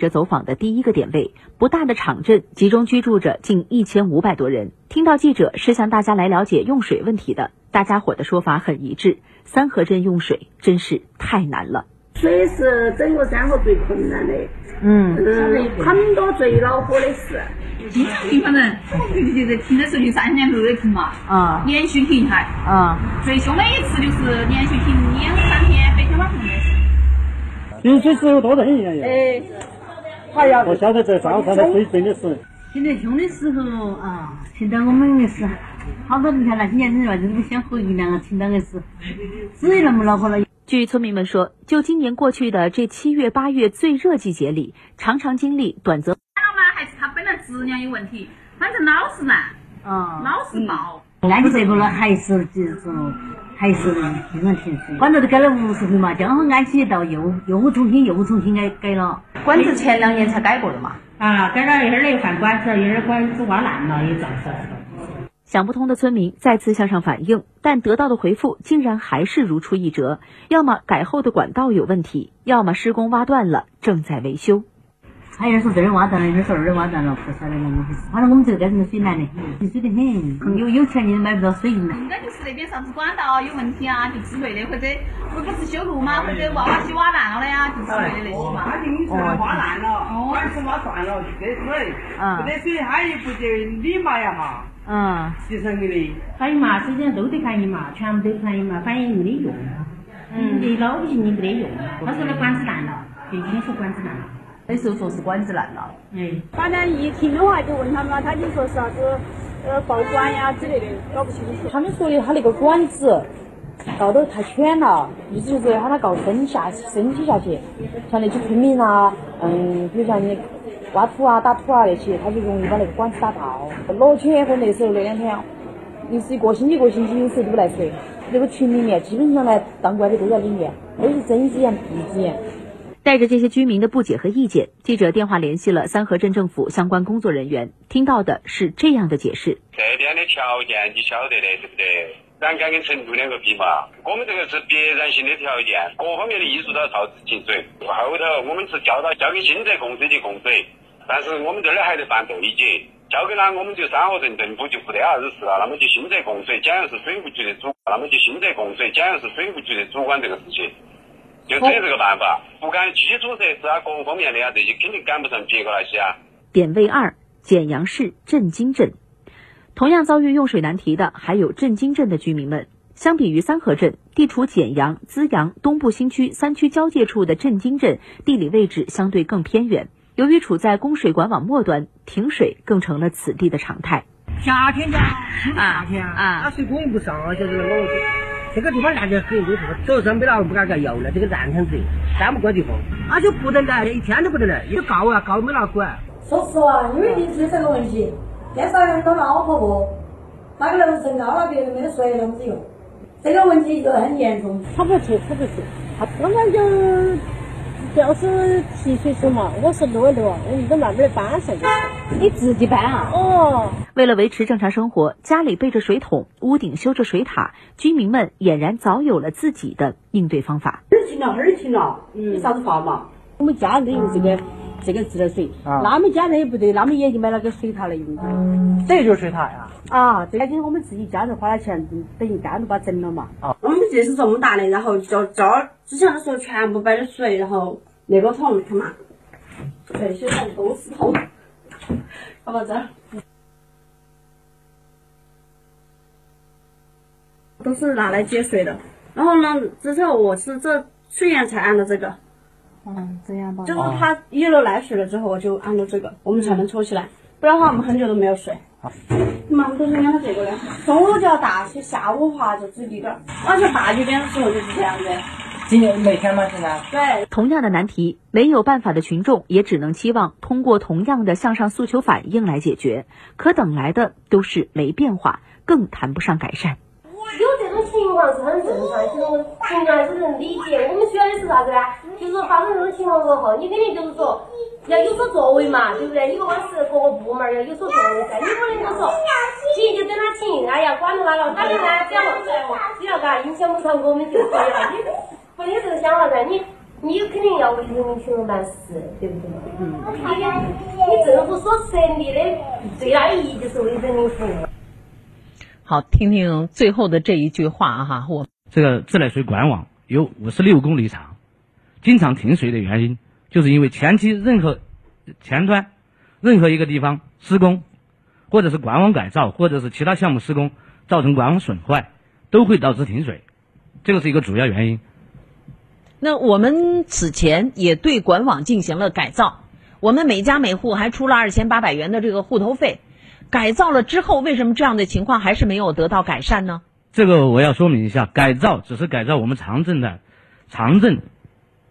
这走访的第一个点位，不大的场镇集中居住着近一千五百多人。听到记者是向大家来了解用水问题的，大家伙的说法很一致：三河镇用水真是太难了。水是整个三河最困难的，嗯嗯，很多最恼火的事，经常停，反正我们平时停的时候就三年都得停嘛，啊，连续停还，啊，最凶的一次就是连续停两三天，白天晚上的事。用水时候多人一样哎。我晓得这上山的水真的是。停得凶的时候啊，听到我们硬是，好多人看那些年轻人真的想回一两个，听到硬是，水那么恼火了。据村民们说，就今年过去的这七月八月最热季节里，常常经历短则。看到吗？还是它本来质量有问题，反正老是烂，嗯，老是爆。安逸这个呢，还是就是说。还是经常停水，管子都改了五十回嘛，刚好安起到又又重新又重新改改了。管子前两年才改过的嘛。啊，改了一会儿又换管子，一会儿管子挖烂了，又造成。想不通的村民再次向上反映，但得到的回复竟然还是如出一辙：要么改后的管道有问题，要么施工挖断了，正在维修。他有人说这儿挖断了，有人说那儿挖断了，不晓得怎么回事。反正我们这个街上的水难的，很水得很，有有钱的买不到水应该就是那边啥子管道有问题啊，就之类的，或者或者是修路嘛，或者挖挖机挖烂了的呀，就之类的那些嘛。他就是挖烂了，管子挖断了就得水，不得水他也不得理嘛呀哈。嗯。提成给你。反映嘛，实际上都得反映嘛，全部都反映嘛，反映没得用。嗯。你老百姓你没得用。他说的管子烂了，最清楚管子烂了。那时候说是管子烂了，嗯，反正一听的话就问他们，他就说是啥子呃爆管呀之类的，搞不清楚。他们说的他那个管子告得太浅了，意思就是喊他告深下深起下去，像那些村民啊，嗯，比如像你挖土啊、打土啊那些，他就容易把那个管子打爆。落前和那时候那两天，又是一个星期一个星期有时候都不来水，那个群里面基本上来当官的都在里面，都是睁一只眼闭一只眼。带着这些居民的不解和意见，记者电话联系了三河镇政府相关工作人员，听到的是这样的解释：这边的条件你晓得的，对不对？栏杆跟成都两个比嘛，我们这个是必然性的条件，各方面的因素都要靠自进水。后头我们是交到交给新泽供水去供水，但是我们这儿还得办对接，交给了我们就三河镇政府就不得啥子事了，那么就新泽供水，简然是水务局的主，那么就新泽供水，简然是水务局的主管这个事情。就只有这个办法，不干基础设施啊，各个方面的啊，这些肯定赶不上别个那些啊。点位二，简阳市镇京镇，同样遭遇用水难题的还有镇京镇的居民们。相比于三河镇，地处简阳、资阳、东部新区三区交界处的镇京镇，地理位置相对更偏远。由于处在供水管网末端，停水更成了此地的常态。夏天家，夏天啊，那水供不上，就是我。这个地方烂得很，就是早上没哪个不敢干油了，这个烂摊子，干不过地方，那就不得来，一天都不得来，有告啊告没哪管。说实话，因为就是这个问题，介绍人都恼火不？那个楼层高了，别人没得水了，没用。这个问题就很严重。他不去，他不去，他刚刚就。就是提水时嘛，我是路路，你都慢慢的搬上去。你自己搬啊？哦。为了维持正常生活，家里备着水桶，屋顶修着水塔，居民们俨然早有了自己的应对方法。这儿停了，那儿停了，有啥子法嘛？我们家里用这个这个自来水，他们家人也不对，他们也就买了个水塔来用。这就是水塔呀？啊，这个就是我们自己家人花了钱，等于单独把整了嘛。啊，我们这是这么大的，然后就这儿之前的时候全部摆的水，然后那个桶看嘛，这些桶都是桶，看到这儿，都是拿来接水的。然后呢，之前我是这去年才安的这个。嗯，这样吧。就是它一楼来水了之后，我就安了这个，我们才能抽起来，不然的话我们很久都没有水。好，你们，都是安了这个的。中午就要大些，下午的话就只滴点儿。晚上大几点的时候就是这样子。今年每天吗？现在？对。同样的难题，没有办法的群众也只能期望通过同样的向上诉求反应来解决，可等来的都是没变化，更谈不上改善。情况是很正常，其实我群众还是能理解。我们需要的是啥子呢？就是说发生这种情况过后，你肯定就是说要有所作为嘛，对不对？你不管是各个部门要有所作为噻，你不能就说停就等他停，哎呀管着他了，反正呢只要只要嘎影响不到我们就可以了。你不有这个想法噻？你你肯定要为人民群众办事，对不对？嗯。你你政府所设立的最大的意义就是为人民服务。好，听听最后的这一句话哈，我这个自来水管网有五十六公里长，经常停水的原因，就是因为前期任何前端任何一个地方施工，或者是管网改造，或者是其他项目施工，造成管网损坏，都会导致停水，这个是一个主要原因。那我们此前也对管网进行了改造，我们每家每户还出了二千八百元的这个户头费。改造了之后，为什么这样的情况还是没有得到改善呢？这个我要说明一下，改造只是改造我们长镇的长镇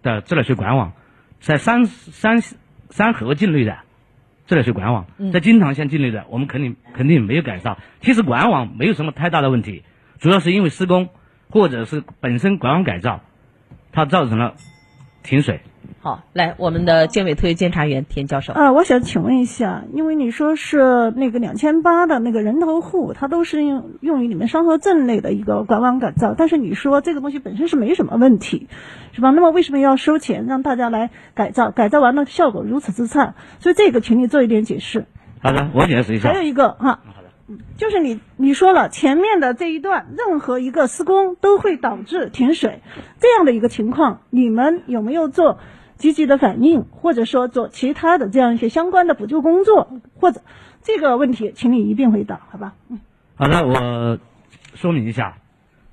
的自来水管网，在三三三河境内的自来水管网，在金堂县境内的，我们肯定肯定没有改造。其实管网没有什么太大的问题，主要是因为施工或者是本身管网改造，它造成了停水。好，来我们的监委特约监察员田教授。啊，我想请问一下，因为你说是那个两千八的那个人头户，它都是用用于你们双河镇内的一个管网改造，但是你说这个东西本身是没什么问题，是吧？那么为什么要收钱让大家来改造？改造完了效果如此之差，所以这个请你做一点解释。好的，我解释一下。还有一个哈，就是你你说了前面的这一段，任何一个施工都会导致停水，这样的一个情况，你们有没有做？积极的反应，或者说做其他的这样一些相关的补救工作，或者这个问题，请你一并回答，好吧？嗯，好的，我说明一下，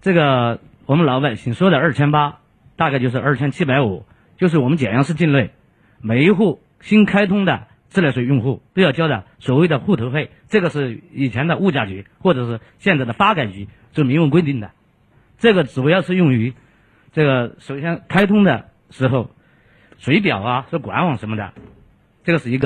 这个我们老百姓说的二千八，大概就是二千七百五，就是我们简阳市境内每一户新开通的自来水用户都要交的所谓的户头费，这个是以前的物价局或者是现在的发改局就明文规定的，这个主要是用于这个首先开通的时候。水表啊，是管网什么的，这个是一个。